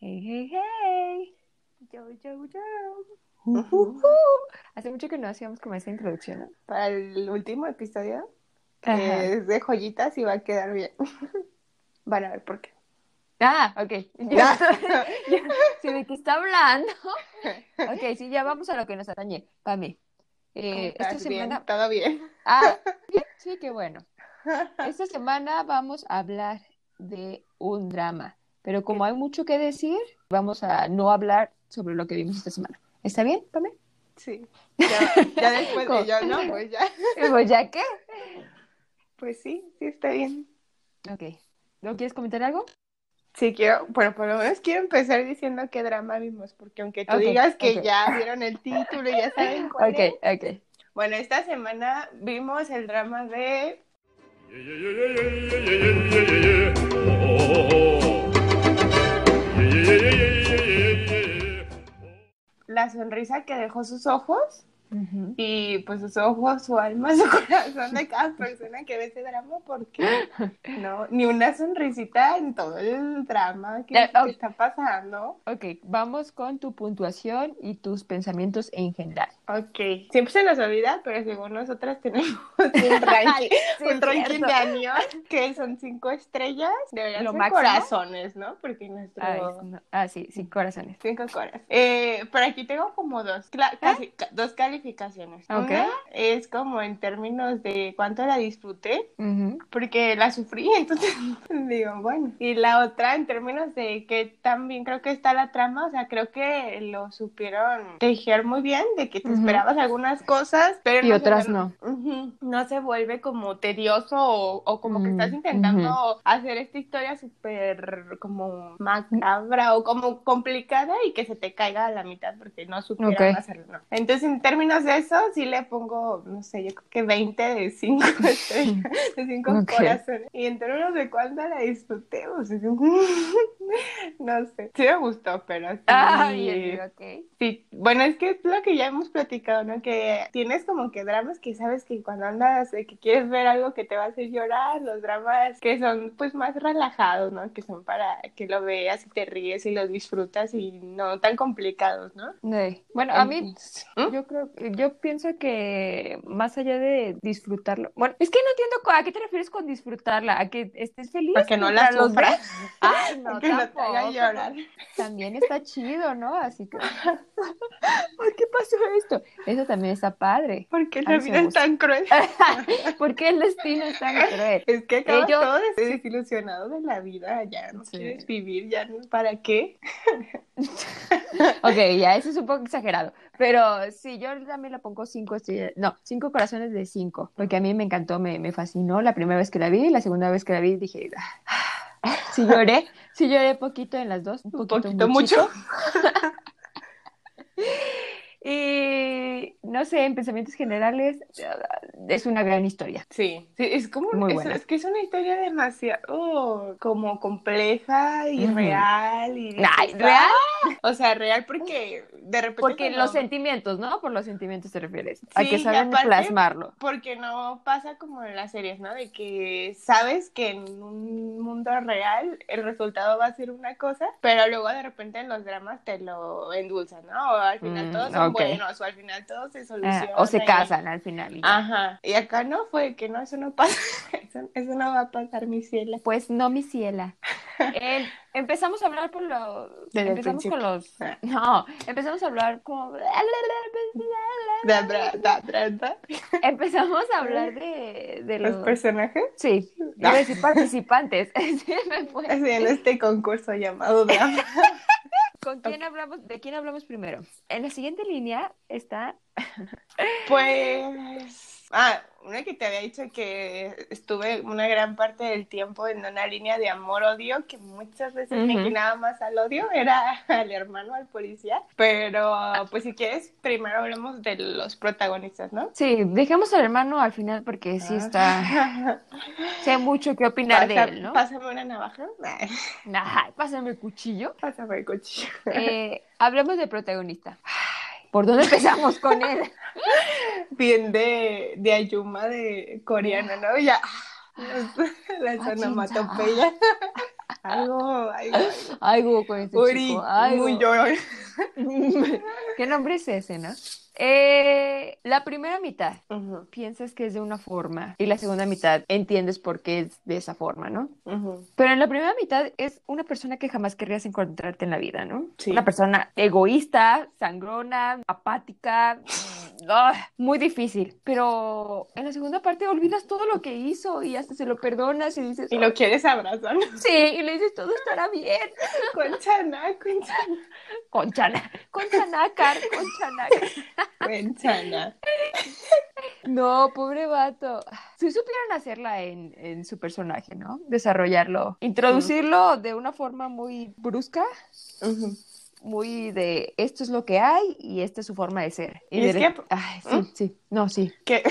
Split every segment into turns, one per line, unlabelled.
Hey, hey, hey. Yo, yo, yo. Uh, uh, uh. Hace mucho que no hacíamos como esa introducción, ¿no?
Para el último episodio, que
Ajá.
es de joyitas y va a quedar bien. Van a ver por qué.
Ah, ok. Yo,
Ya.
yo- sí, ¿de qué está hablando? Ok, sí, ya vamos a lo que nos atañe. Pame, eh,
¿Cómo
esta
estás? Bien,
semana...
todo bien.
Ah, sí, qué bueno. Esta semana vamos a hablar de un drama, pero como hay mucho que decir, vamos a no hablar sobre lo que vimos esta semana. ¿Está bien, Pame?
Sí. Ya, ya después
¿Cómo?
de yo, ¿no? Pues ya.
Pues ya que.
Pues sí, sí está bien.
Ok. ¿No quieres comentar algo?
Sí, quiero, bueno, por lo menos quiero empezar diciendo qué drama vimos, porque aunque tú digas que ya vieron el título y ya saben cuál
Ok,
es.
ok.
Bueno, esta semana vimos el drama de La sonrisa que dejó sus ojos Y pues sus ojos, su alma, su corazón de cada persona que ve ese drama, porque no, ni una sonrisita en todo el drama que,
Eh,
está pasando.
Ok, vamos con tu puntuación y tus pensamientos en general.
Ok, siempre se nos olvida, pero según nosotras tenemos un ranking,
Sí,
un
es
ranking
cierto.
de años que son cinco estrellas, deberían
Lo
ser
máximo.
corazones, ¿no? Porque nuestro...
Ay, no. Ah, sí, sí, corazones.
Cinco coras. Eh, por aquí tengo como dos, casi- ca- dos calificaciones.
¿Eh? Ok.
Una es como en términos de cuánto la disfruté,
Ujú.
porque la sufrí, entonces digo, bueno. Y la otra en términos de que también creo que está la trama, o sea, creo que lo supieron tejer muy bien, de que te
Ujú.
esperabas algunas cosas, pero
Y
no
otras
se,
no.
Ujú. no se vuelve como tedioso o, o como que
Mm,
estás intentando hacer esta historia súper como macabra o como complicada y que se te caiga a la mitad porque no supieron
Ok.
hacerlo. ¿no? Entonces, en términos de eso, sí le pongo, no sé, yo creo que 20 de 5 estrellas, de 5
Ok.
corazones. Y en términos de cuánto la disfruté, no sé, sí me gustó, pero sí.
Ah, bien, bien, ok.
Sí, bueno, es que es lo que ya hemos platicado, ¿no? Que tienes como que dramas que sabes que cuando andas, que quieres ver algo que te va a hacer llorar, los dramas que son pues más relajados, ¿no? Que son para que lo veas y te ríes y lo disfrutas y no tan complicados, ¿no?
Sí. Bueno, a mí,
¿Mm?
yo creo, yo pienso que más allá de disfrutarlo, bueno, es que no entiendo a qué te refieres con disfrutarla, a que estés feliz
Para que no la
los
sufras.
ves. Ay, no,
que no te haga
tampoco.
llorar.
También está chido, ¿no? Así que, ¿por qué pasó esto? Eso también está padre.
Porque la vida es tan cruel.
¿Por qué el destino es tan cruel?
Es que acabas
Ellos-
todo des- desilusionado de la vida, ya no
Sí.
quieres vivir, ya no, ¿para qué?
Ok, ya, eso es un poco exagerado. Pero sí, yo también la pongo cinco estrellas. No, cinco corazones de cinco. Porque a mí me encantó, me, me fascinó la primera vez que la vi. La segunda vez que la vi dije, "Ah". sí lloré. Sí lloré poquito en las dos. Un
Un
poquito,
poquito, mucho.
Y no sé, en pensamientos generales, es una gran historia.
Sí, sí, es como,
Muy
es,
buena.
es que es una historia demasiado como compleja y real y
Ay, ¿real?
O sea, real porque de repente
Porque los sentimientos, ¿no? Por los sentimientos te refieres. A
Sí,
que
y
saben
aparte-
plasmarlo.
porque no pasa como en las series, ¿no? De que sabes que en un mundo real el resultado va a ser una cosa, pero luego de repente en los dramas te lo endulzan, ¿no? O al final
Mm,
todos son buenos, o al final todo se
Ah, o se casan al final. y.
Ajá. Y acá no fue que no, eso no pasa. Eso, eso no va a pasar, mi ciela.
Pues no, mi ciela. Eh, empezamos a hablar por lo...
Desde
empezamos con los...
Ah.
No, empezamos a hablar como... Empezamos a hablar de, de
Los
los...
personajes.
Sí, a decir participantes. Sí,
en este concurso llamado drama.
¿Con quién hablamos? ¿De quién hablamos primero? En la siguiente línea está...
Pues. Ah, una que te había dicho que estuve una gran parte del tiempo en una línea de amor-odio, que muchas veces me inclinaba más al odio, era al hermano, al policía. Pero, pues si quieres, primero hablemos de los protagonistas, ¿no?
Sí, dejemos al hermano al final porque sí está...
Ah.
Sé mucho que opinar de él, ¿no?
Pásame una navaja.
Ay, pásame el cuchillo.
Pásame el cuchillo.
Eh, hablemos del protagonista. ¿Por dónde empezamos con él?
Bien de, de Ayuma de coreano, ¿no? Ya.
Ah,
Las onomatopeyas. Algo, algo,
algo con este
Uri,
chico. Algo.
muy.
¿Qué nombre es ese, no? Eh, la primera mitad piensas que es de una forma y la segunda mitad entiendes por qué es de esa forma, ¿no? Pero en la primera mitad es una persona que jamás querrías encontrarte en la vida, ¿no?
Sí.
Una persona egoísta, sangrona, apática, ah, muy difícil. Pero en la segunda parte olvidas todo lo que hizo y hasta se lo perdonas y dices,
Y lo quieres abrazar.
sí, y le dices, todo estará bien.
Concha, na, concha, na,
Conchana, conchanacar, conchanacar.
concha, na.
No, pobre vato. Si supieran hacerla en, en su personaje, ¿no? Desarrollarlo, introducirlo de una forma muy brusca,
Ujú.
Muy de esto es lo que hay y esta es su forma de ser.
Y es
de-
que-
Ay, sí,
¿Mm?
sí, no, sí.
Que,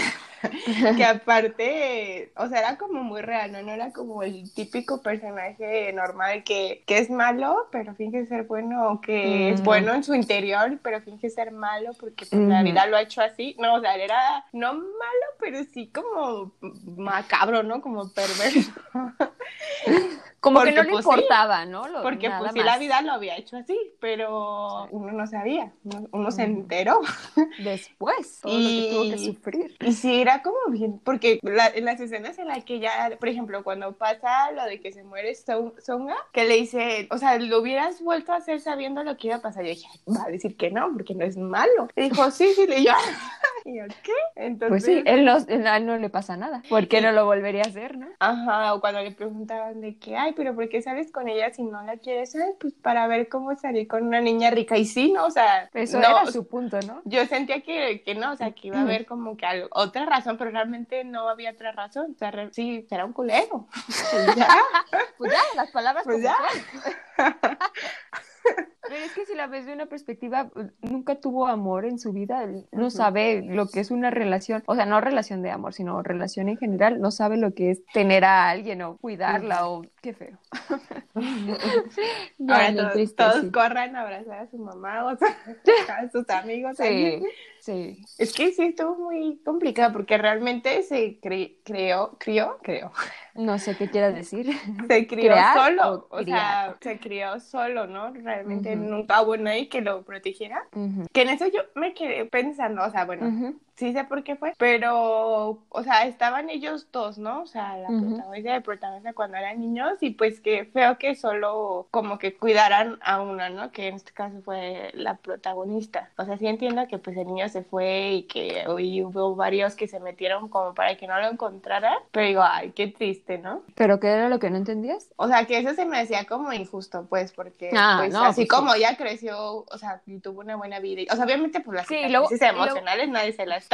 que aparte, o sea, era como muy real, ¿no? No era como el típico personaje normal que, que es malo, pero finge ser bueno, o que es bueno en su interior, pero finge ser malo porque pues, la vida lo ha hecho así. No, o sea, era no malo, pero sí como macabro, ¿no? Como perverso.
Como que
Porque,
no le
pues, sí.
importaba, ¿no? Lo-
Porque pues sí, la vida lo había hecho así, pero uno no sabía, uno, uno se enteró.
Después, todo lo que tuvo que
Y-
sufrir.
Y sí, era como bien, porque la- en las escenas en las que ya, por ejemplo, cuando pasa lo de que se muere Song- Songa, que le dice, o sea, lo hubieras vuelto a hacer sabiendo lo que iba a pasar. Yo dije, "Ay, va a decir que no, porque no es malo. Y dijo, sí, sí, y yo, y yo, ¿qué? Entonces,
Pues sí, él no, él no le pasa nada. ¿Por qué no lo volvería a hacer, no?
Ajá, o cuando le preguntaban de que, ay, pero ¿por qué sales con ella si no la quieres? Ay, pues para ver cómo salir con una niña rica. Y sí, ¿no? O sea,
Eso
no,
era su punto, ¿no?
yo sentía que, que no, o sea, que iba a haber como que algo- otra razón, pero realmente no había otra razón. O sea, re- sí, era un culero. Y ya.
Pues ya, las palabras
Pues
como
ya.
Pero es que si la ves de una perspectiva, nunca tuvo amor en su vida, él no sabe lo que es una relación, o sea, no relación de amor, sino relación en general, no sabe lo que es tener a alguien o cuidarla o qué feo. Ya,
Ahora
bien
todos,
triste,
todos
sí.
corran a abrazar a su mamá o a sus amigos.
Sí,
ahí.
sí.
Es que sí estuvo muy complicado porque realmente se cre- creó, crió, creo,
No sé qué quieras decir.
se crió
¿Crear
solo,
o
o, sea, se crió solo, ¿no? Realmente
Ujú.
nunca hubo nadie que lo protegiera. Que en eso yo me quedé pensando, o sea, bueno, sí sé por qué fue, pero, o sea, estaban ellos dos, ¿no? O sea, la
Ujú.
protagonista y el protagonista cuando eran niños y pues que feo que solo como que cuidaran a una, ¿no? Que en este caso fue la protagonista. O sea, sí entiendo que pues el niño se fue y que hoy hubo varios que se metieron como para que no lo encontraran, pero digo, ay, qué triste, ¿no?
¿Pero qué era lo que no entendías?
O sea, que eso se me hacía como injusto, pues, porque
Ah,
pues,
no,
así
pues,
como ella creció, o sea, y tuvo una buena vida. y- O sea, obviamente, pues las
Sí,
sí,
luego- y luego-
emocionales nadie se las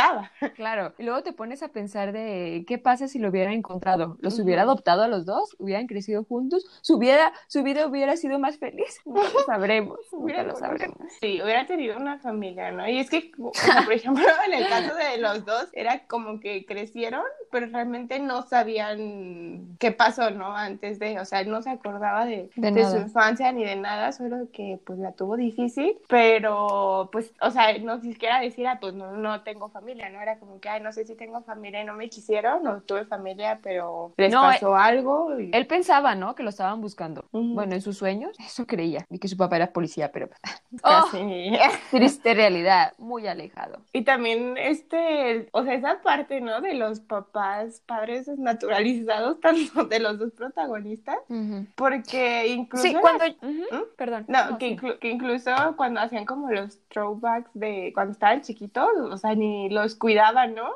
Claro, y luego te pones a pensar de qué pasa si lo hubieran encontrado, los
Ujú.
hubiera adoptado a los dos, hubieran crecido juntos, su vida, su vida hubiera sido más feliz. Nunca lo sabremos, nunca
Hubiera
lo sabremos.
Sí, hubiera tenido una familia, ¿no? Y es que, por ejemplo, en el caso de los dos, era como que crecieron, pero realmente no sabían qué pasó, ¿no? Antes de, o sea, no se acordaba de,
De
de
nada.
su infancia ni de nada, solo que pues la tuvo difícil, pero pues, o sea, no siquiera decir, ah, pues no, no tengo familia, ¿no? Era como que, ay, no sé si tengo familia y no me quisieron, no tuve familia, pero les
No,
pasó algo. Y...
Él pensaba, ¿no? Que lo estaban buscando.
Ujú.
Bueno, en sus sueños, eso creía. Y que su papá era policía, pero ¡Oh!
Casi.
triste realidad, muy alejado.
Y también este, o sea, esa parte, ¿no? De los papás, padres naturalizados, tanto de los dos protagonistas,
Ujú.
porque incluso...
Sí,
las-
cuando... Ujú,
¿Mm?
Perdón.
No, que,
sí.
inclu- que incluso cuando hacían como los throwbacks de cuando estaban chiquitos, o sea, ni los cuidaban, ¿no?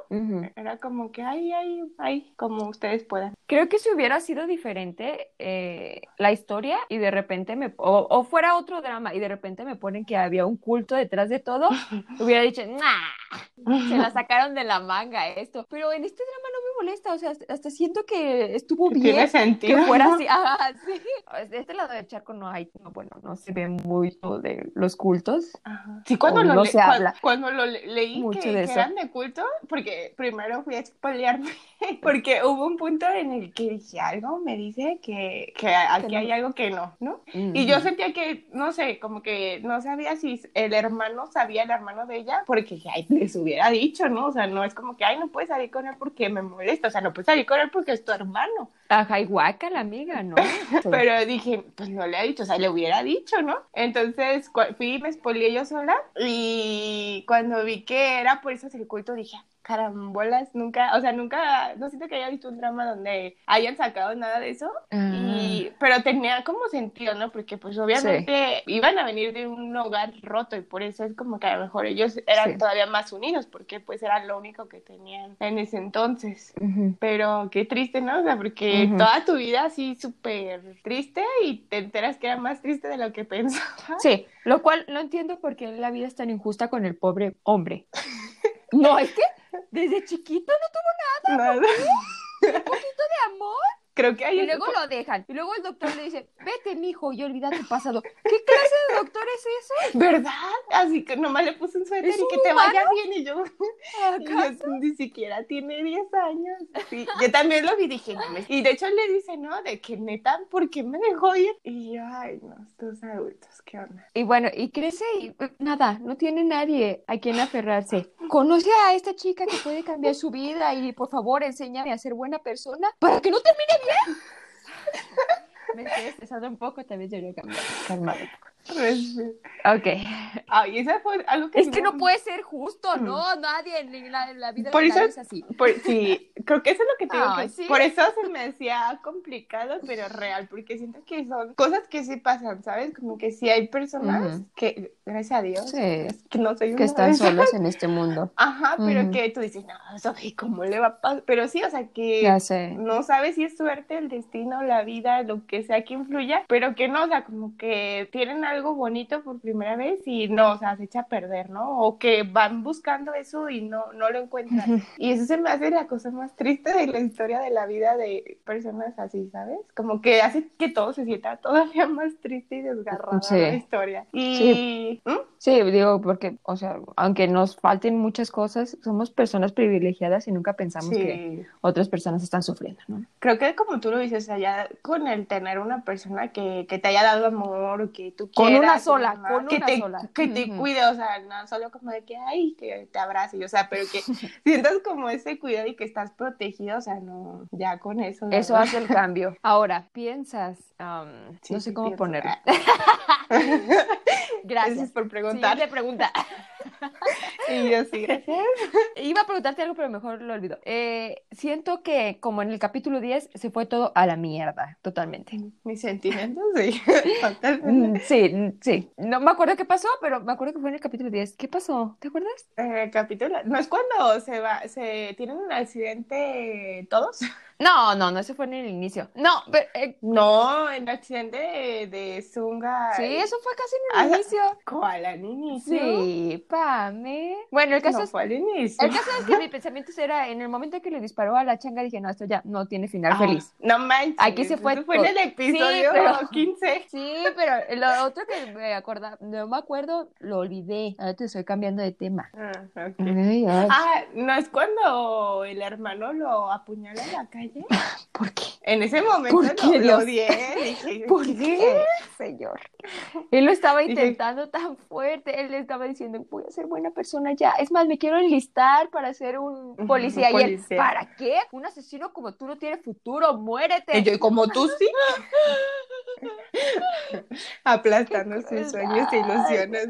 Era como que, ay, ay, ay, como ustedes puedan.
Creo que si hubiera sido diferente eh, la historia y de repente me o, o fuera otro drama y de repente me ponen que había un culto detrás de todo, hubiera dicho, nah, se la sacaron de la manga esto. Pero en este drama no me molesta, o sea, hasta- siento que estuvo
Tiene
bien
sentido.
que fuera así. Ajá, sí. De este lado del charco no hay, no, bueno, no se ve mucho de los cultos.
Ajá. Sí, cuando lo,
no
le-
se
cua-
habla.
cuando lo le- leí
Mucho
que,
de
que
eso.
eran de culto, porque primero fui a spoilearme, porque hubo un punto en el que dije, algo me dice que, que aquí hay algo que no, ¿no? Y yo
Ujú.
sentía que, no sé, como que no sabía si el hermano sabía el hermano de ella, porque ay, les hubiera dicho, ¿no? O sea, no es como que, ay, no puedes salir con él porque me molesta. o sea, no puedes salir con él porque es tu hermano.
Ajá, igual la amiga, ¿no?
Pero dije, pues no le ha dicho, o sea, le hubiera dicho, ¿no? Entonces fui y me expolié yo sola y cuando vi que era por eso el culto dije, carambolas, nunca, o sea, nunca, no siento que haya visto un drama donde hayan sacado nada de eso, y, ah. pero tenía como sentido, ¿no? Porque pues obviamente iban a venir de un hogar roto y por eso es como que a lo mejor ellos eran todavía más unidos, porque pues era lo único que tenían en ese entonces. Pero qué triste, ¿no? O sea, porque toda tu vida así súper triste y te enteras que era más triste de lo que pensabas.
Sí, lo cual no entiendo por qué la vida es tan injusta con el pobre hombre. No, es que desde chiquito no tuvo nada. Nada. Un poquito de amor.
Creo que hay
y luego lo dejan. Y luego el doctor le dice, vete, mijo, y olvida tu pasado. ¿Qué clase de doctor es eso?
¿Verdad? Así que nomás le puse un suéter y que te vaya bien. Y yo, ni siquiera tiene 10 años. Sí, yo también lo vi dije, no Y de hecho le dice, ¿no? De que neta, ¿por qué me dejó ir? Y yo, ay, no, estos adultos, ¿qué onda?
Y bueno, y crece y eh, nada, no tiene nadie a quien aferrarse. Conoce a esta chica que puede cambiar su vida y por favor enséñame a ser buena persona para que no termine bien. Me estoy estresando un poco, también debería cambiar, calmar un poco. Ok.
Ay, esa fue algo que...
Es que no puede ser justo, ¿no? Nadie en la, la vida por eso, es así.
sí, creo que eso es lo que te digo. Por eso se me hacía complicado, pero real, porque siento que son cosas que sí pasan, ¿sabes? Como que sí hay personas que, gracias a Dios, que no soy
Que están solos en este mundo.
Ajá, pero que tú dices, no, eso, ¿cómo le va a pasar? Pero sí, o sea, que no sabes si es suerte, el destino, la vida, lo que sea que influya, pero que no, o sea, como que tienen algo bonito por primera vez y no, o sea, se echa a perder, ¿no? O que van buscando eso y no, no lo encuentran. Y eso se me hace la cosa más triste de la historia de la vida de personas así, ¿sabes? Como que hace que todo se sienta todavía más triste y desgarrado la historia. Y...
Sí. ¿Mm? Sí, digo, porque, o sea, aunque nos falten muchas cosas, somos personas privilegiadas y nunca pensamos que otras personas están sufriendo, ¿no?
Creo que como tú lo dices, allá con el tener una persona que, que te haya dado amor, que tú quieras,
con una sola, con
que
una
te,
sola.
Que te cuide, o sea, no solo como de que, ay, que te abrace, o sea, pero que sientas como ese cuidado y que estás protegido, o sea, no, ya con eso.
Eso hace el cambio. Ahora, piensas, no sé cómo ponerlo.
Gracias por preguntar.
Siguiente pregunta.
y yo sí, gracias.
Iba a preguntarte algo, pero mejor lo olvido. Eh, siento que, como en el capítulo 10, se fue todo a la mierda, totalmente.
Mis sentimientos, sí.
Mm, sí, sí. No me acuerdo qué pasó, pero me acuerdo que fue en el capítulo 10. ¿Qué pasó? ¿Te acuerdas?
Eh, capítulo. ¿No es cuando se va, se tienen un accidente todos?
No, no, no, ese fue en el inicio. No, pero...
Eh, no, el accidente de, Zunga.
Sí, eso fue casi en el inicio.
¿Cuál? ¿Al inicio?
Sí, pame. Bueno, el caso
no,
es...
fue al inicio.
El caso es que mi pensamiento era, en el momento que le disparó a la changa, dije, no, esto ya no tiene final feliz.
No manches.
Aquí se fue...
Eso fue en el episodio sí, 15.
Sí, pero lo otro que me acuerdo, no me acuerdo, lo olvidé. Ahora te estoy cambiando de tema.
Ah, okay. ah, ¿no es cuando el hermano lo apuñala en la calle?
¿Por qué?
En ese momento ¿Por qué, lo, odié. Dije,
¿Por qué, señor? Él lo estaba intentando tan fuerte. Él le estaba diciendo, voy a ser buena persona ya. Es más, me quiero enlistar para ser un policía. Y él, ¿para qué? Un asesino como tú no tiene futuro. Muérete.
Y yo, como tú sí. Aplastando sus sueños e ilusiones.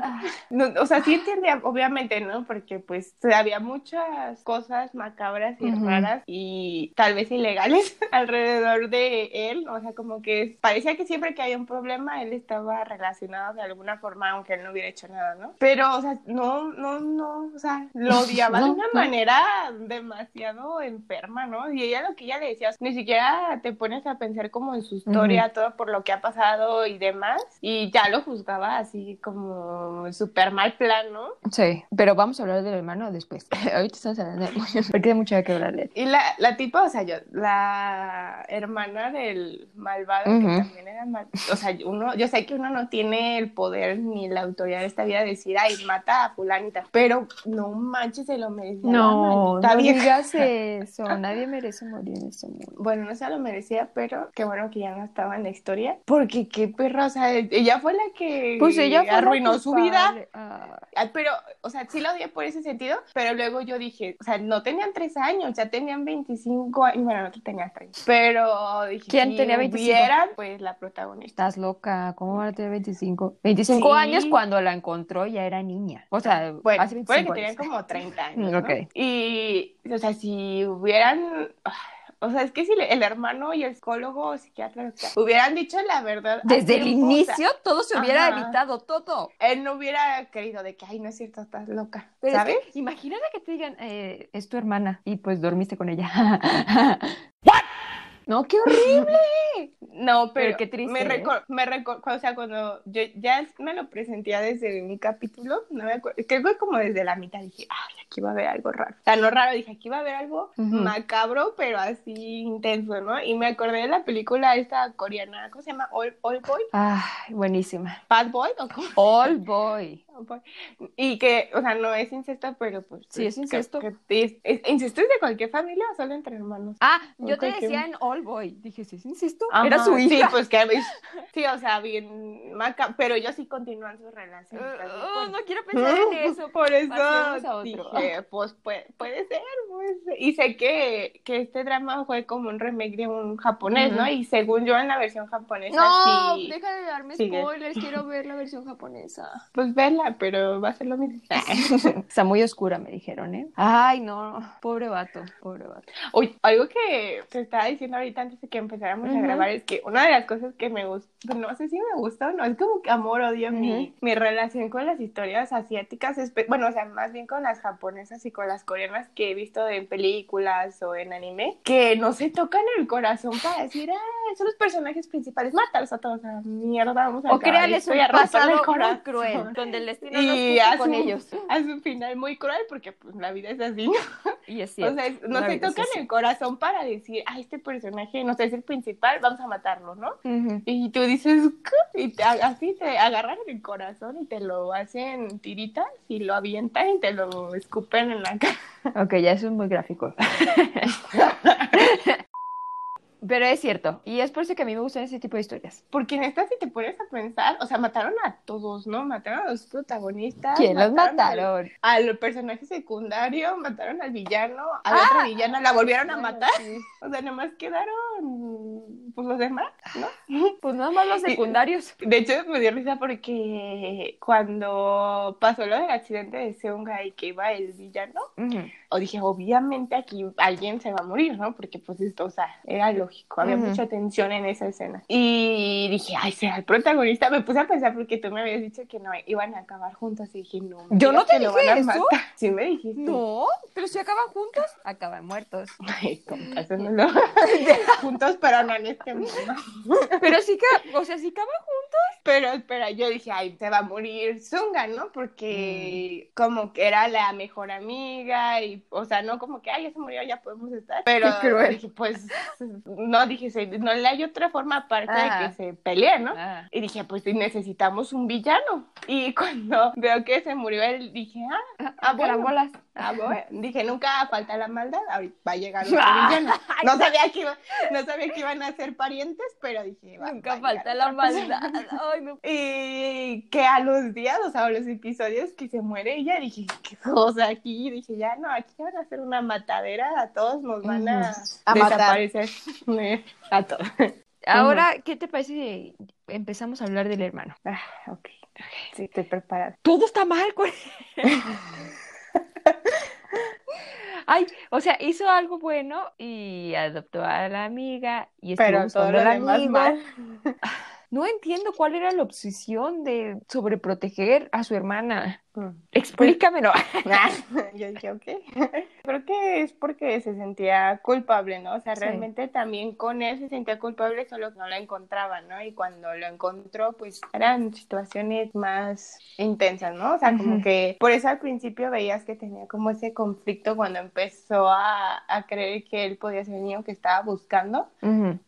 o sea, sí entendía, obviamente, ¿no? Porque pues había muchas cosas macabras y raras y tal vez ilegales alrededor de él, o sea, como que parecía que siempre que había un problema él estaba relacionado de alguna forma, aunque él no hubiera hecho nada, ¿no? Pero, o sea, no, no, no, o sea, lo odiaba de una manera demasiado enferma, ¿no? Y ella lo que ella le decía, ni siquiera te pones a pensar como en su historia, todo por lo que ha pasado y demás, y ya lo juzgaba así como súper mal plan, ¿no?
Sí, pero vamos a hablar del hermano después. Ahorita estamos hablando de porque hay mucho que hablarle.
Y la, la tipa, o sea, yo, la hermana del malvado, que también era mal, o sea, uno, yo sé que uno no tiene el poder ni la autoridad de esta vida de decir, ay, mata a fulanita, pero no manches, se lo merecía.
No, no digas eso, nadie merece morir en este mundo.
Bueno, no se lo merecía, pero qué bueno que ya no estaba en la historia porque qué perra, o sea, ella fue la que
Pues ella
arruinó su vida.
Ah,
Pero, o sea, sí la odié por ese sentido, pero luego yo dije, o sea, no tenían tres años, ya tenían 25 años, bueno, no tenían 30, pero dije,
¿Quién
si
tenía 25?
hubieran, pues la protagonista.
Estás loca, ¿cómo van a tener 25? 25
Sí.
años cuando la encontró ya era niña. O sea,
Bueno,
hace
puede que
25
tenían
años.
como 30 años, ¿no?
Ok.
Y, o sea, si hubieran... O sea, es que si el hermano y el psicólogo o psiquiatra sea, hubieran dicho la verdad.
Desde el
tiempo, o sea,
inicio todo se hubiera
ajá.
evitado, todo.
él no hubiera querido de que, ay, no es cierto, estás loca,
Pero es
¿sabes?
que, imagínate que te digan, eh, es tu hermana y pues dormiste con ella. No, qué horrible.
No, pero,
Pero qué triste,
Me
¿eh?
reco- me reco- o sea, cuando yo ya me lo presentía desde un capítulo, no me acuerdo, creo que como desde la mitad dije, ay, aquí va a haber algo raro. O sea, no raro, dije, aquí va a haber algo macabro, pero así intenso, ¿no? Y me acordé de la película esta coreana, ¿cómo se llama? All, All Boy,
Ay, buenísima.
Bad Boy, ¿o cómo?
All boy.
Y que, o sea, no es incesto, pero pues...
Sí, es incesto.
que- es- es- ¿Incesto es de cualquier familia o solo entre hermanos?
Ah, yo te decía en All Boy. Dije, sí, insisto. Era
Ajá,
su hija.
Sí, pues que sí, o sea, bien maca, pero ellos sí continúan su relación. ¿estás de
Uh,
acuerdo?
no quiero pensar en eso.
Por eso dije, pues puede, puede ser, puede ser. Y sé que, que este drama fue como un remake de un japonés, ¿no? Y según yo en la versión japonesa
No,
sí,
deja de darme
sigue.
spoilers. Quiero ver la versión japonesa.
pues verla, pero va a ser lo mismo.
Está muy oscura, me dijeron, ¿eh? Ay, no. Pobre vato, pobre vato.
Uy, algo que te estaba diciendo ahorita antes de que empezáramos a grabar es que una de las cosas que me gusta, no sé si me gusta o no, es como que amor, odio mi, mi relación con las historias asiáticas, bueno, o sea, más bien con las japonesas y con las coreanas que he visto en películas o en anime, que no se tocan el corazón para decir, ah, son los personajes principales, mátalos a todos a mierda, vamos a
O créales un pasado
el
muy
corazón".
cruel, donde el destino nos
Y a
con
su-
ellos.
a su final muy cruel porque pues la vida es así.
Y es
O
cierto.
sea, es- no
la
se tocan el corazón para decir, ah, este personaje, no sé, es el principal, vamos a matarlo, ¿no? Y tú dices, ¿qué? y te, así te agarran el corazón y te lo hacen tiritas y lo avientan y te lo escupen en la cara.
Ok, ya eso es muy gráfico. Pero es cierto. Y es por eso que a mí me gustan ese tipo de historias.
Porque en esta, si te pones a pensar, o sea, mataron a todos, ¿no? Mataron a los protagonistas.
¿Quién los
al-
mataron?
Al, personaje secundario, mataron al villano, a la otra villana la volvieron a
Bueno,
matar.
sí.
O sea, nomás quedaron, pues los demás, ¿no?
Pues nada más los
Y-
secundarios.
De hecho, me dio risa porque cuando pasó lo del accidente de Seunga y que iba el villano. O dije, obviamente aquí alguien se va a morir, ¿no? Porque pues esto, o sea, era lógico, había mucha tensión en esa escena. Y dije, ay, será el protagonista. Me puse a pensar porque tú me habías dicho que no iban a acabar juntos y dije, no.
Yo no te dije eso.
Sí me dijiste.
No, pero si acaban juntos, acaban muertos.
Ay, tonta, eso no lo... juntos, pero no en este mundo.
Pero sí que, o sea, si acaban juntos.
Pero espera, yo dije, ay, se va a morir Zunga, ¿no? Porque como que era la mejor amiga y, o sea, no como que, ay, ya se murió, ya podemos estar. Pero dije, pues, no, dije, se- no le hay otra forma aparte
Ah.
de que se peleen, ¿no?
Ah.
Y dije, pues necesitamos un villano. Y cuando veo que se murió él, dije, ah, ah, bueno.
Carambolas.
Ah, bueno. Dije, nunca falta la maldad, ahorita va a llegar otro villano. No sabía que iba- no sabía que iban a ser parientes, pero dije, va- va
Nunca
a
falta la maldad. Ay, no.
Y que a los días, o sea, a los episodios que se muere ella, dije, ¿qué cosa aquí? Dije, ya no, aquí van a hacer una matadera, a todos nos van a,
A matar.
desaparecer. a todos.
Ahora, ¿qué te parece si empezamos a hablar del hermano?
Ah, ok, sí, estoy preparada.
Todo está mal, güey. Ay, o sea, hizo algo bueno y adoptó a la amiga y estuvo
Pero todo lo demás mal.
No entiendo cuál era la obsesión de sobreproteger a su hermana.
Mm.
Explícamelo.
Ah, Yo dije, ok. Creo que es porque se sentía culpable, ¿no? O sea,
Sí.
realmente también con él se sentía culpable, solo que no la encontraba, ¿no? Y cuando lo encontró, pues eran situaciones más intensas, ¿no? O sea, como que por eso al principio veías que tenía como ese conflicto cuando empezó a, a creer que él podía ser el niño que estaba buscando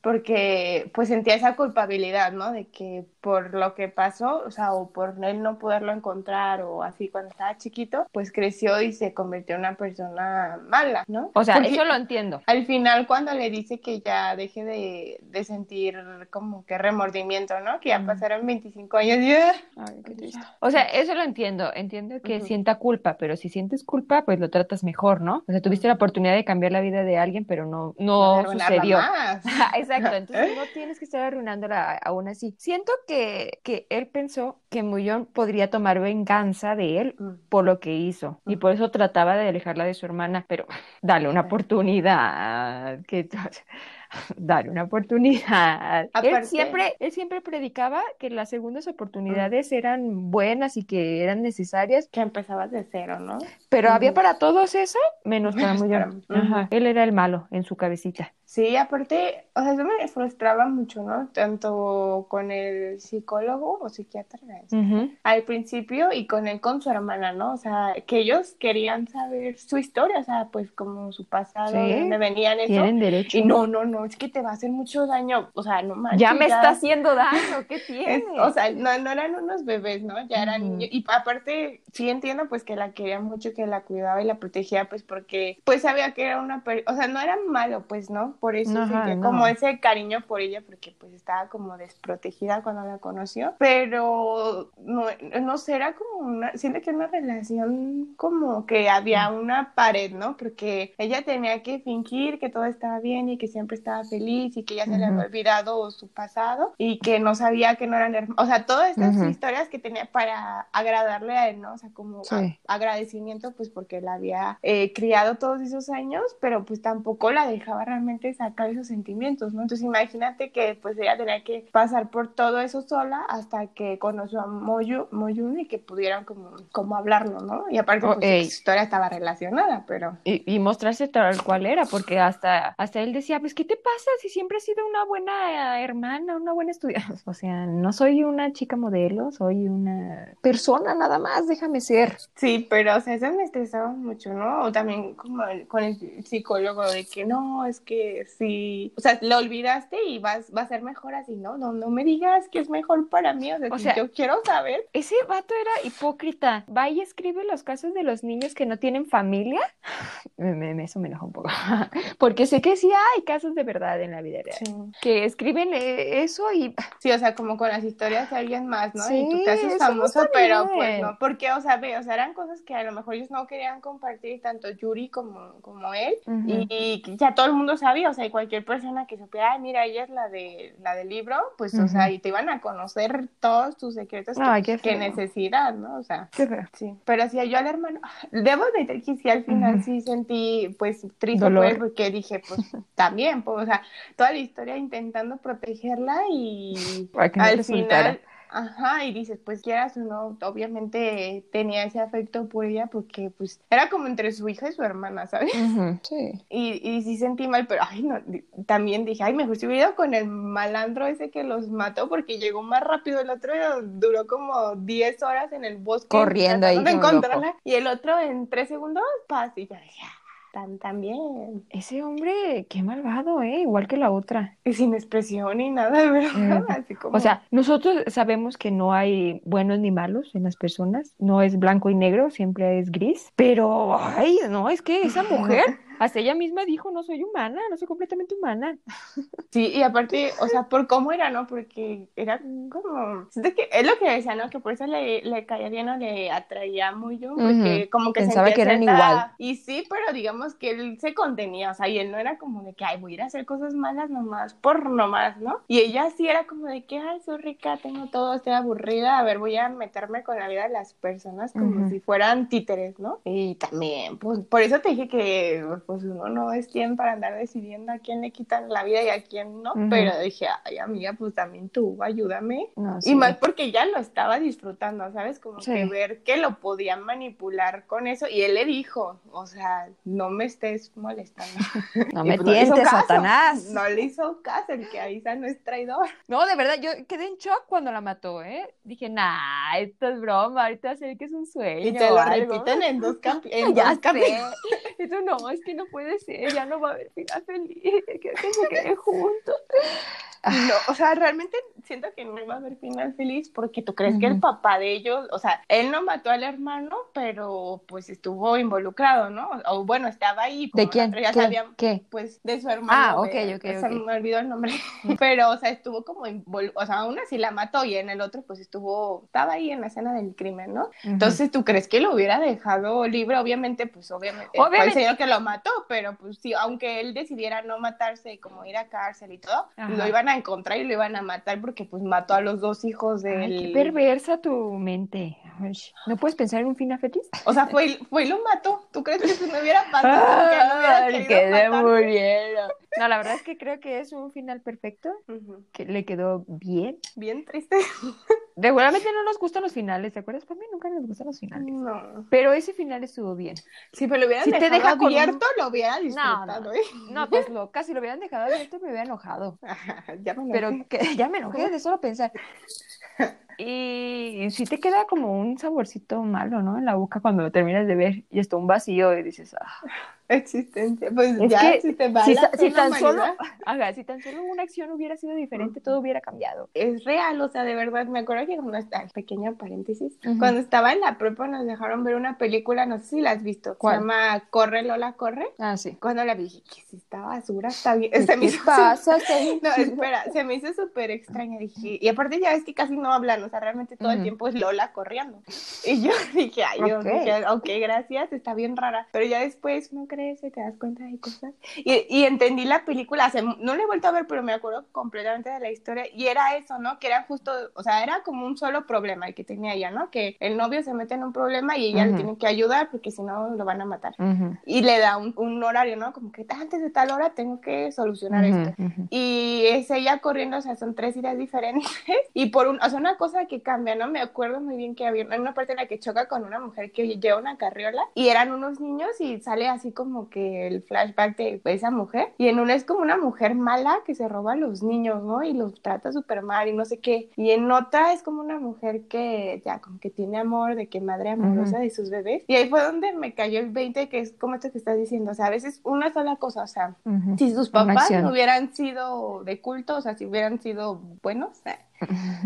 porque pues sentía esa culpabilidad, ¿no? De que por lo que pasó, o sea, o por él no poderlo encontrar o así así cuando estaba chiquito, pues creció y se convirtió en una persona mala, ¿no?
O sea,
Porque
eso lo entiendo.
Al final, cuando le dice que ya deje de, de sentir como que remordimiento, ¿no? Que ya
Mm.
pasaron 25 años y ya.
Ay, qué triste. O sea, eso lo entiendo. Entiendo que sienta culpa, pero si sientes culpa, pues lo tratas mejor, ¿no? O sea, tuviste la oportunidad de cambiar la vida de alguien, pero no, no sucedió.
más.
Ajá, Exacto, entonces no tienes que estar arruinándola aún así. Siento que, que él pensó que Mullón podría tomar venganza de él
Mm.
por lo que hizo y por eso trataba de alejarla de su hermana, pero dale una oportunidad, que dale una oportunidad. Él siempre, él siempre predicaba que las segundas oportunidades eran buenas y que eran necesarias,
Que empezabas de cero, ¿no?
pero había para todos eso, menos para. Ajá, Él era el malo en su cabecita.
Sí, aparte, o sea, eso me frustraba mucho, ¿no? Tanto con el psicólogo o psiquiatra
Ujú.
al principio y con él con su hermana, ¿no? O sea, que ellos querían saber su historia, o sea, pues como su pasado,
Sí.
venían eso.
Tienen derecho.
Y no, no, no, es que te va a hacer mucho daño, o sea, no manches.
Ya me está haciendo daño, ¿qué
Es-
tiene?
o sea, no, no eran unos bebés, ¿no? Ya eran niños. Y aparte, sí entiendo pues que la quería mucho, que la cuidaba y la protegía, pues porque pues sabía que era una... per- O sea, no era malo, pues, ¿no? Por eso
Ajá,
sentía
no.
como ese cariño por ella, porque pues estaba como desprotegida cuando la conoció. Pero, no, no sé, era como una... Siento que una relación como que había una pared, ¿no? Porque ella tenía que fingir que todo estaba bien y que siempre estaba feliz y que ya se le había olvidado su pasado y que no sabía que no eran hermanos. O sea, todas estas
Ujú.
historias que tenía para agradarle a él, ¿no? O sea, como
Sí.
agradecimiento, pues porque la había eh, criado todos esos años, pero pues tampoco la dejaba realmente sacar esos sentimientos, ¿no? Entonces imagínate que pues ella tenía que pasar por todo eso sola hasta que conoció a Moyu, Moyun y que pudieran como, como hablarlo, ¿no? Y aparte
Oh,
pues su historia estaba relacionada, pero...
Y, y mostrarse tal cual era, porque hasta, hasta él decía, pues, ¿qué te pasa si siempre has sido una buena eh, hermana, una buena estudiante? O sea, no soy una chica modelo, soy una persona nada más, déjame ser.
Sí, pero o sea, eso me estresaba mucho, ¿no? O también como el- con el psicólogo de que no, es que sí, o sea, lo olvidaste y vas, va a ser mejor así, ¿no? No, no me digas que es mejor para mí, o sea,
O
si
sea-
yo quiero saber.
Ese vato era hipócrita. Va y escribe los casos de los niños que no tienen familia. Me- me- eso me enoja un poco. Porque sé que sí hay casos de verdad en la vida real.
Sí.
Que escriben eh, eso y
Sí, o sea, como con las historias de alguien más, ¿no?
Sí,
y tú te haces
eso no
famoso, pero pues no, porque, o sea, ve, o sea, eran cosas que a lo mejor ellos no querían compartir, tanto Yuri como, como él,
Ujú.
y, ya todo el mundo sabía, o sea, y cualquier persona que supiera, ay, mira, ella es la de la del libro, pues, o sea, y te iban a conocer todos tus secretos, que,
Ay, qué
qué
feo.
necesidad, ¿no? O sea,
Qué feo.
sí, pero sí, yo al hermano, debo admitir que sí, al final sí sentí, pues, triste
Dolor.
porque dije, pues, también, pues, o sea, toda la historia intentando protegerla y
que no
al
soltara.
final, ajá, y dices, pues quieras o no, obviamente tenía ese afecto por ella porque pues era como entre su hija y su hermana, ¿sabes?
Sí.
Y, y sí sentí mal, pero ay, no, también dije, ay, mejor si hubiera ido con el malandro ese que los mató porque llegó más rápido, el otro duró como 10 horas en el bosque
Corriendo ahí
encontrarla, y el otro en 3 segundos, paz, y ya dije, tan, tan bien,
Ese hombre, qué malvado, ¿eh? Igual que la otra.
y sin expresión ni nada, ¿verdad?
Ujú.
Así como...
O sea, nosotros sabemos que no hay buenos ni malos en las personas, no es blanco y negro, siempre es gris, pero, ay, no, es que esa mujer, hasta ella misma dijo, no soy humana, no soy completamente humana.
Sí, y aparte, o sea, por cómo era, ¿no? Porque era como, siento que es lo que decía, ¿no? Que por eso le, le caía bien o le atraía muy yo, porque
Ujú.
como que
Pensaba que eran igual.
Y sí, pero digamos que él se contenía, o sea, y él no era como de que, ay, voy a ir a hacer cosas malas nomás, por nomás, ¿no? Y ella sí era como de que, ay, soy rica, tengo todo, estoy aburrida, a ver, voy a meterme con la vida de las personas como
Ujú.
si fueran títeres, ¿no? Y también, pues, por eso te dije que, pues, uno no es quien para andar decidiendo a quién le quitan la vida y a quién no, pero dije, ay, amiga, pues también tú, ayúdame.
No,
Y más porque ya lo estaba disfrutando, ¿sabes? Como
Sí.
que ver que lo podían manipular con eso. Y él le dijo, o sea, no me estés molestando.
No me
pues
tientes. Satanás.
No le hizo caso, el que avisa no es traidor.
No, de verdad, yo quedé en shock cuando la mató, ¿eh? Dije, nah, esto es broma, ahorita sé que es un sueño.
Y te lo
o algo".
repiten en dos, capi- en
Ya
dos
sé. Y tú, no, es que no puede ser, ya no va a haber final feliz, que se queden juntos.
No, o sea, realmente siento que no iba a haber final feliz porque tú crees que el papá de ellos, o sea, él no mató al hermano, pero pues estuvo involucrado, ¿no? O bueno, estaba ahí.
¿De quién?
Ya
¿Qué?
sabían,
¿Qué?
Pues de su hermano.
Ah, ok, ok,
Se
ok.
me olvidó el nombre. pero, o sea, estuvo como, invol- o sea, aún así la mató y en el otro pues estuvo, estaba ahí en la escena del crimen, ¿no? Entonces, ¿tú crees que lo hubiera dejado libre? Obviamente, pues obviamente, fue el
Obviamente.
señor que lo mató, pero pues sí, aunque él decidiera no matarse y como ir a cárcel y todo,
Ajá.
lo iban a encontrar y lo iban a matar porque pues mató a los dos hijos
Ay,
del...
qué perversa tu mente. Ay, ¿No puedes pensar en un final feliz?
O sea, fue, fue y lo mató. ¿Tú crees que si no hubiera que no hubiera
que se murieron. No, la verdad es que creo que es un final perfecto, que le quedó bien.
Bien triste.
Regularmente no nos gustan los finales, ¿te acuerdas? Para mí nunca nos gustan los finales.
No.
Pero ese final estuvo bien.
Si me lo hubieran
Si te
dejado
deja con un-
abierto, lo hubiera
No,
disfrutado,
no.
¿eh?
No, pues loca, si lo hubieran dejado abierto me hubiera enojado.
ya me
Pero
enojé.
que, ya me enojé de solo pensar. Y sí te queda como un saborcito malo, ¿no? En la boca cuando lo terminas de ver y está un vacío y dices, ah.
Existencia. Pues
Es
ya,
que
si te va
si,
la
si tan solo, ajá, si tan solo una acción hubiera sido diferente, todo hubiera cambiado.
Es real, o sea, de verdad, me acuerdo que cuando estaba, pequeño paréntesis,
Ujú.
cuando estaba en la prepa nos dejaron ver una película, no sé si la has visto,
¿Cuál?
se llama Corre Lola Corre.
Ah, sí.
Cuando la vi, dije, ¿qué es esta basura? Está bien.
¿Qué
Se me hizo
pasa?
No, espera, se me hizo súper extraña. Dije, y aparte ya ves que casi no hablan, o sea, realmente todo el
Ujú.
tiempo es Lola corriendo. Y yo dije, ay, yo
Ok.
dije, ok, gracias, está bien rara. Pero ya después uno crece, te das cuenta de cosas. Y, y entendí la película, hace- no la he vuelto a ver, pero me acuerdo completamente de la historia. Y era eso, ¿no? Que era justo, o sea, era como un solo problema el que tenía ella, ¿no? Que el novio se mete en un problema y ella le
Ujú.
tiene que ayudar porque si no lo van a matar.
Ujú.
Y le da un, un horario, ¿no? Como que antes de tal hora tengo que solucionar
Ujú,
esto.
ujú.
Y es ella corriendo, o sea, son tres ideas diferentes. Y por un, o sea, una cosa que cambia, ¿no? Me acuerdo muy bien que había una parte en la que choca con una mujer que lleva una carriola y eran unos niños y sale así como que el flashback de esa mujer. Y en una es como una mujer mala que se roba a los niños, ¿no? Y los trata súper mal y no sé qué. Y en otra es como una mujer que ya como que tiene amor, de que madre amorosa de sus bebés. Y ahí fue donde me cayó el 20, que es como esto que estás diciendo. O sea, a veces una sola cosa, o sea, si sus papás no hubieran sido de culto, o sea, si hubieran sido buenos, eh,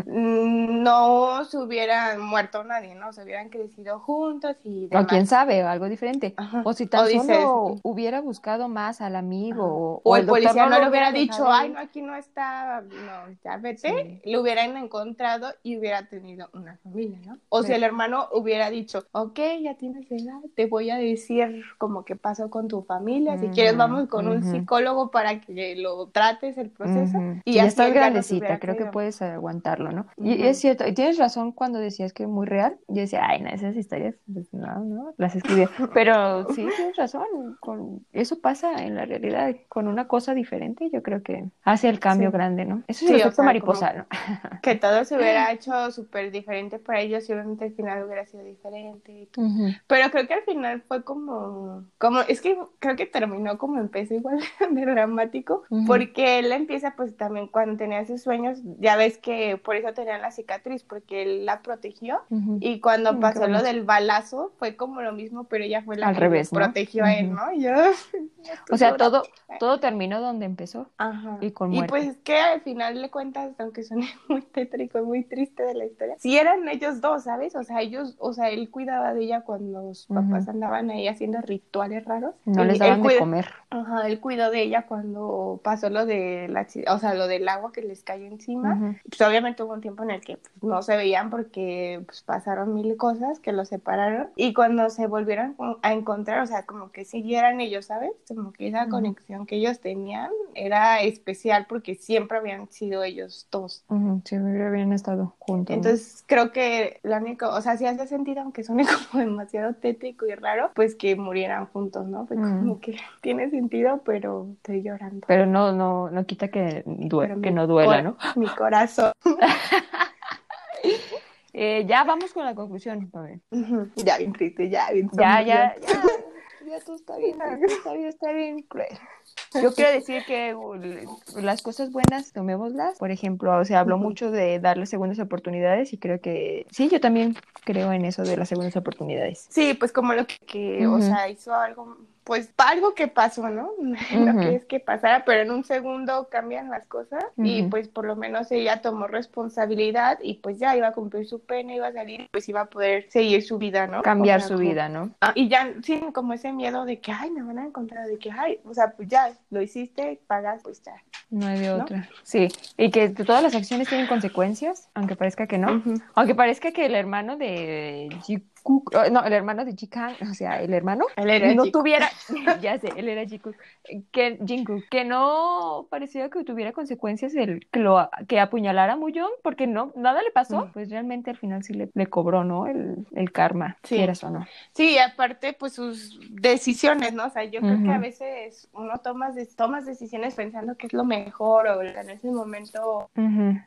no se hubieran muerto nadie, ¿no? Se hubieran crecido juntos y
O
demás.
quién sabe, o algo diferente.
Ajá.
O si tan
O dices-
solo hubiera buscado más al amigo. O,
O el policía no
lo
le hubiera dicho, ay,
ir".
no, aquí no está, no, ya vete, lo hubieran encontrado y hubiera tenido una familia, ¿no? O si el hermano hubiera dicho, ok, ya tienes edad, te voy a decir como que pasó con tu familia, si quieres vamos con un psicólogo para que lo trates el proceso. Y
ya estás grandecita, creo que puedes aguantarlo, ¿no? Y, y
Ujú.
es cierto, y tienes razón cuando decías que es muy real. Yo decía, ay, no, esas historias, pues, no, no, las escribía. Pero sí, tienes razón, con, eso pasa en la realidad, con una cosa diferente, yo creo que hace el cambio
Sí.
grande, ¿no? Eso es
Sí,
el
o
efecto
sea,
mariposa, ¿no?
Que todo se hubiera hecho súper diferente para ellos y obviamente al final hubiera sido diferente. y todo.
Ujú.
Pero creo que al final fue como, como, es que creo que terminó como empezó igual de dramático,
Ujú.
porque él empieza pues también cuando tenía sus sueños, ya ves que por eso tenía la cicatriz, porque él la protegió. Y cuando
Mm,
pasó lo del balazo, fue como lo mismo, pero ella fue la
Al
que
revés,
lo
¿no?
protegió a él. ¿no? Yo,
O sea, todo, todo terminó donde empezó.
Ajá.
Y con
Y pues que al final de cuentas, aunque suene muy tétrico y muy triste de la historia, sí eran ellos dos, ¿sabes? O sea, ellos, o sea, él cuidaba de ella cuando sus papás andaban ahí haciendo rituales raros.
No
Y
les
él
daban de comer.
Ajá, él cuidó de ella cuando pasó lo de la, o sea, lo del agua que les cayó encima. Pues obviamente hubo un tiempo en el que pues, no se veían porque pues, pasaron mil cosas que los separaron y cuando se volvieron a encontrar, o sea, como que siguieran ellos, ¿sabes? Como que esa conexión que ellos tenían era especial porque siempre habían sido ellos dos.
Sí, habían estado juntos. ¿no?
Entonces creo que la única, o sea, sí hace sentido, aunque suene como demasiado tétrico y raro, pues que murieran juntos, ¿no?
Mm.
como que tiene sentido, pero estoy llorando.
Pero no, no, no quita que, due- que
mi
no duela, ¿no?
Mi corazón.
Eh, ya vamos con la conclusión. a ver.
Ujú, Ya bien triste, ya bien
Ya, ya, ya. Ya todo está bien, está bien, está bien cruel. yo quiero decir que uh, las cosas buenas, tomémoslas. Por ejemplo, se habló mucho de darle segundas oportunidades y creo que sí, yo también creo en eso de las segundas oportunidades.
Sí, pues como lo que, que, o sea, hizo algo, pues algo que pasó, ¿no? No
Ujú.
que es que pasara, pero en un segundo cambian las cosas y pues por lo menos ella tomó responsabilidad y pues ya iba a cumplir su pena, iba a salir y pues iba a poder seguir su vida, ¿no?
Cambiar
O sea,
su
como-
vida, ¿no?
Ah, y ya sin como ese miedo de que, ay, me van a encontrar, de que, ay, o sea, pues ya lo hiciste, pagas, pues ya.
No hay de
¿No?
otra. Sí, y que todas las acciones tienen consecuencias, aunque parezca que no. Aunque parezca que el hermano de Oh, no, el hermano de Jikan, o sea, el hermano,
Él era
no tuviera, ya sé, él era Jikook, que, Jungkook, que no parecía que tuviera consecuencias el que, lo, que apuñalara a Muyong, porque no, nada le pasó,
Mm.
pues realmente al final sí le, le cobró, ¿no? El, el karma,
Sí.
quieras o no.
Sí, aparte, pues sus decisiones, ¿no? O sea, yo creo que a veces uno toma, tomas decisiones pensando que es lo mejor o en ese momento.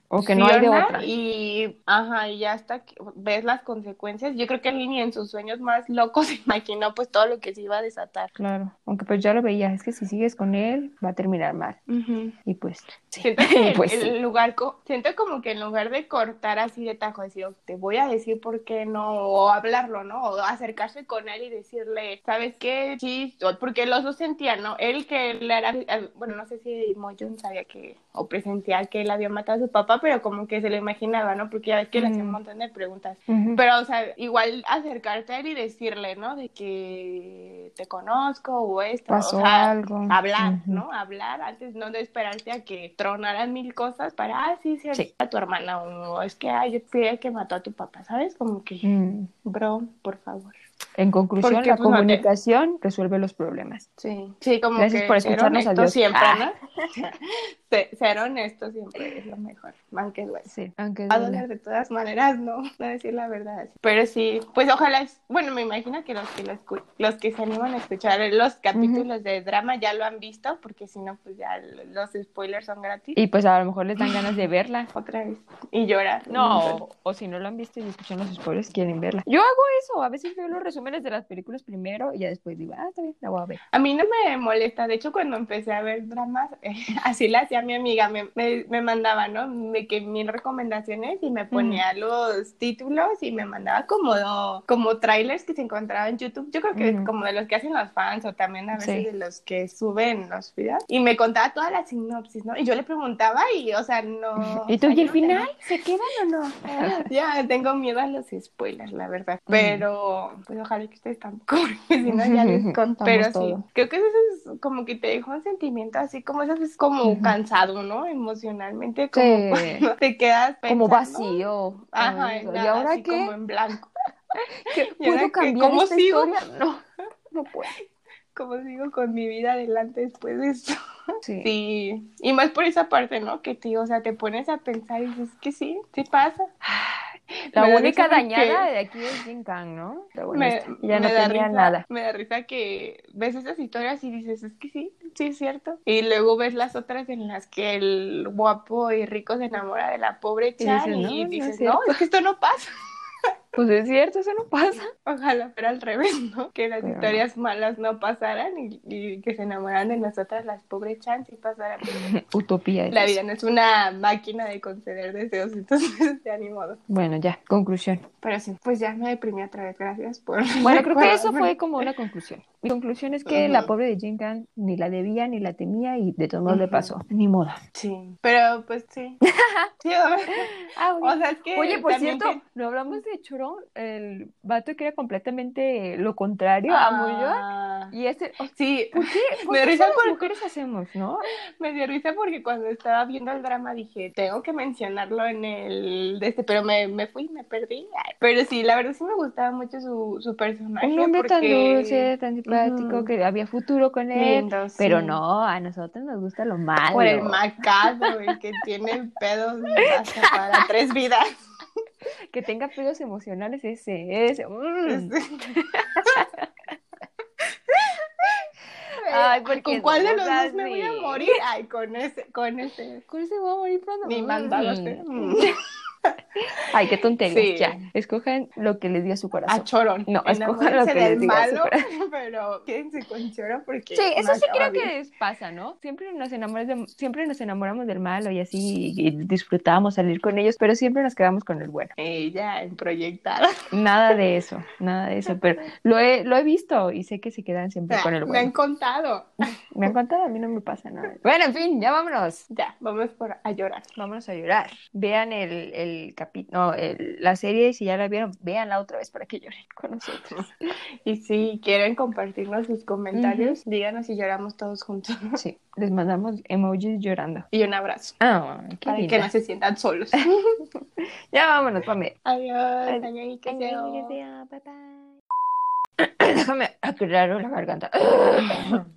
O que no hay de otra.
Y, ajá, y ya hasta que ves las consecuencias. Yo creo que él ni en sus sueños más locos imaginó pues todo lo que se iba a desatar.
Claro, aunque pues ya lo veía, es que si sigues con él va a terminar mal.
Ujú.
Y pues, sí.
Siento que
Pues
en
sí.
lugar, co- siento como que en lugar de cortar así de tajo, decir, "Oh, te voy a decir por qué no, o hablarlo, ¿no? O acercarse con él y decirle, ¿sabes qué? Sí, porque los dos sentían, ¿no? Él que él era, eh, bueno, no sé si Moyun sabía que, o presentía que él había matado a su papá, pero como que se lo imaginaba, ¿no? Porque ya ves que le hacía un montón de preguntas.
Ujú.
Pero, o sea, igual acercarte a él y decirle, ¿no? De que te conozco o esto.
Pasó
o sea,
algo.
Hablar. ¿no? Hablar antes, no de esperarte a que tronaran mil cosas para, ah, sí, sí,
Sí.
a tu hermana. O es que, ay, yo fui el que mató a tu papá, ¿sabes? Como que,
Mm.
bro, por favor.
En conclusión,
Porque,
la
pues, no te-
comunicación resuelve los problemas.
Sí, sí, como
Gracias
que
por
ser
escucharnos,
honesto
adiós.
siempre,
Ah.
¿no? Se- ser honesto siempre es lo mejor, aunque duele.
Sí, aunque
Va a doler de todas maneras, no, no decir la verdad. Pero sí, pues ojalá, es- bueno, me imagino que los que lo escu- los que se animan a escuchar los capítulos de drama ya lo han visto, porque si no, pues ya los spoilers son gratis.
Y pues a lo mejor les dan ganas de verla.
Otra vez. Y llorar.
No, o, o si no lo han visto y escuchan los spoilers, quieren verla. Yo hago eso, a veces veo los resúmenes de las películas primero y ya después digo, ah, está bien, la voy a ver.
A mí no me molesta, de hecho cuando empecé a ver dramas, eh, así la hacía mi amiga, me, me, me mandaba, ¿no? De que mil recomendaciones y me ponía los títulos y me mandaba como, como trailers que se encontraban en YouTube, yo creo que como de los que hacen los fans o también a veces
Sí.
de los que suben los videos y me contaba toda la sinopsis, ¿no? Y yo le preguntaba y, o sea, no...
¿Y tú,
o sea,
y
no
final? ¿Se quedan o no?
ya tengo miedo a los spoilers, la verdad. Pero, pues ojalá que ustedes tampoco, porque si no ya les.
Contamos
Pero sí, creo que eso es como que te deja un sentimiento así como eso es como cansado, ¿no? Emocionalmente, como
Sí.
cuando te quedas
Como vacío.
Ajá,
¿Y ahora
así
qué?
como en blanco.
¿Qué-
¿Y ahora
¿Puedo
qué?
cambiar
¿Cómo
esta
sigo?
historia? No, no puedo.
¿Cómo sigo con mi vida adelante después de esto?
Sí.
Sí, y más por esa parte, ¿no? Que te, o sea, te pones a pensar y dices que sí, sí pasa.
La
Me
única dañada de aquí es Jin Kang, ¿no?
Me.
Ya no tenía
risa,
nada.
Me da risa que ves esas historias y dices, es que sí, sí es cierto. Y luego ves las otras en las que el guapo y rico se enamora de la pobre
Y
Chan y
"No, no es
dices, no,
cierto".
es que esto no pasa.
Pues es cierto, eso no pasa.
Ojalá fuera al revés, ¿no? Que las
Pero
historias malas no pasaran y, y que se enamoraran de nosotras las pobres Chan sí pasaran.
Utopía. es
La vida no es una máquina de conceder deseos, entonces ya ni modo.
Bueno, ya, conclusión.
Pero sí, pues ya me deprimí otra vez, gracias por...
Bueno, creo que eso fue como una conclusión. Mi conclusión es que la pobre de Jin Kang ni la debía ni la temía y de todos modos le pasó. Ni modo.
Sí, pero pues sí. Sí, a ver. O sea, es que
Oye, por cierto,
que-
no hablamos de Chorón, el vato que era completamente lo contrario a Moyo.
Ah,
Y ese, oh,
Sí,
¿por qué? ¿Por
Me
qué
risa por-
mujeres hacemos, no?
me dio risa porque cuando estaba viendo el drama dije, tengo que mencionarlo en el de este, pero me, me fui, me perdí. Pero sí, la verdad sí me gustaba mucho su, su personaje.
Un hombre tan dulce, tan simpático, que había futuro con él.
Lindo,
Pero no, a nosotros nos gusta lo malo.
Por el macabro, el que tiene pedos hasta para tres vidas.
Que tenga pedos emocionales, ese, ese. mm. Ay, porque
¿Con cuál de los dos me voy a morir? Ay, con ese, con ese.
Con ese voy a morir pronto.
Ni
Mm.
mandado a hacer.
Ay, qué tontería.
Sí.
Ya, escojan lo que les dio su corazón.
A Chorón.
No, escojan lo que les
del
diga su
malo,
corazón.
pero quédense con Chorón porque
Sí, eso
no
sí creo
bien.
que pasa, ¿no? Siempre nos enamoramos de- siempre nos enamoramos del malo y así y disfrutamos salir con ellos, pero siempre nos quedamos con el bueno.
Ella en proyectada.
Nada de eso, nada de eso, pero lo he, lo he visto y sé que se quedan siempre con el
Me han
bueno.
contado.
Me han contado, a mí no me pasa nada. Bueno, en fin, ya vámonos.
Ya, vamos por a llorar.
Vámonos a llorar. Vean el, el capítulo, no, el- la serie, si ya la vieron, véanla otra vez para que lloren con nosotros.
Y si quieren compartirnos sus comentarios, díganos si lloramos todos juntos.
Sí, les mandamos emojis llorando.
Y un abrazo.
Ah,
para que no se sientan solos.
Ya vámonos, Pame.
Adiós, Añañique Seo.
Déjame aclarar la garganta.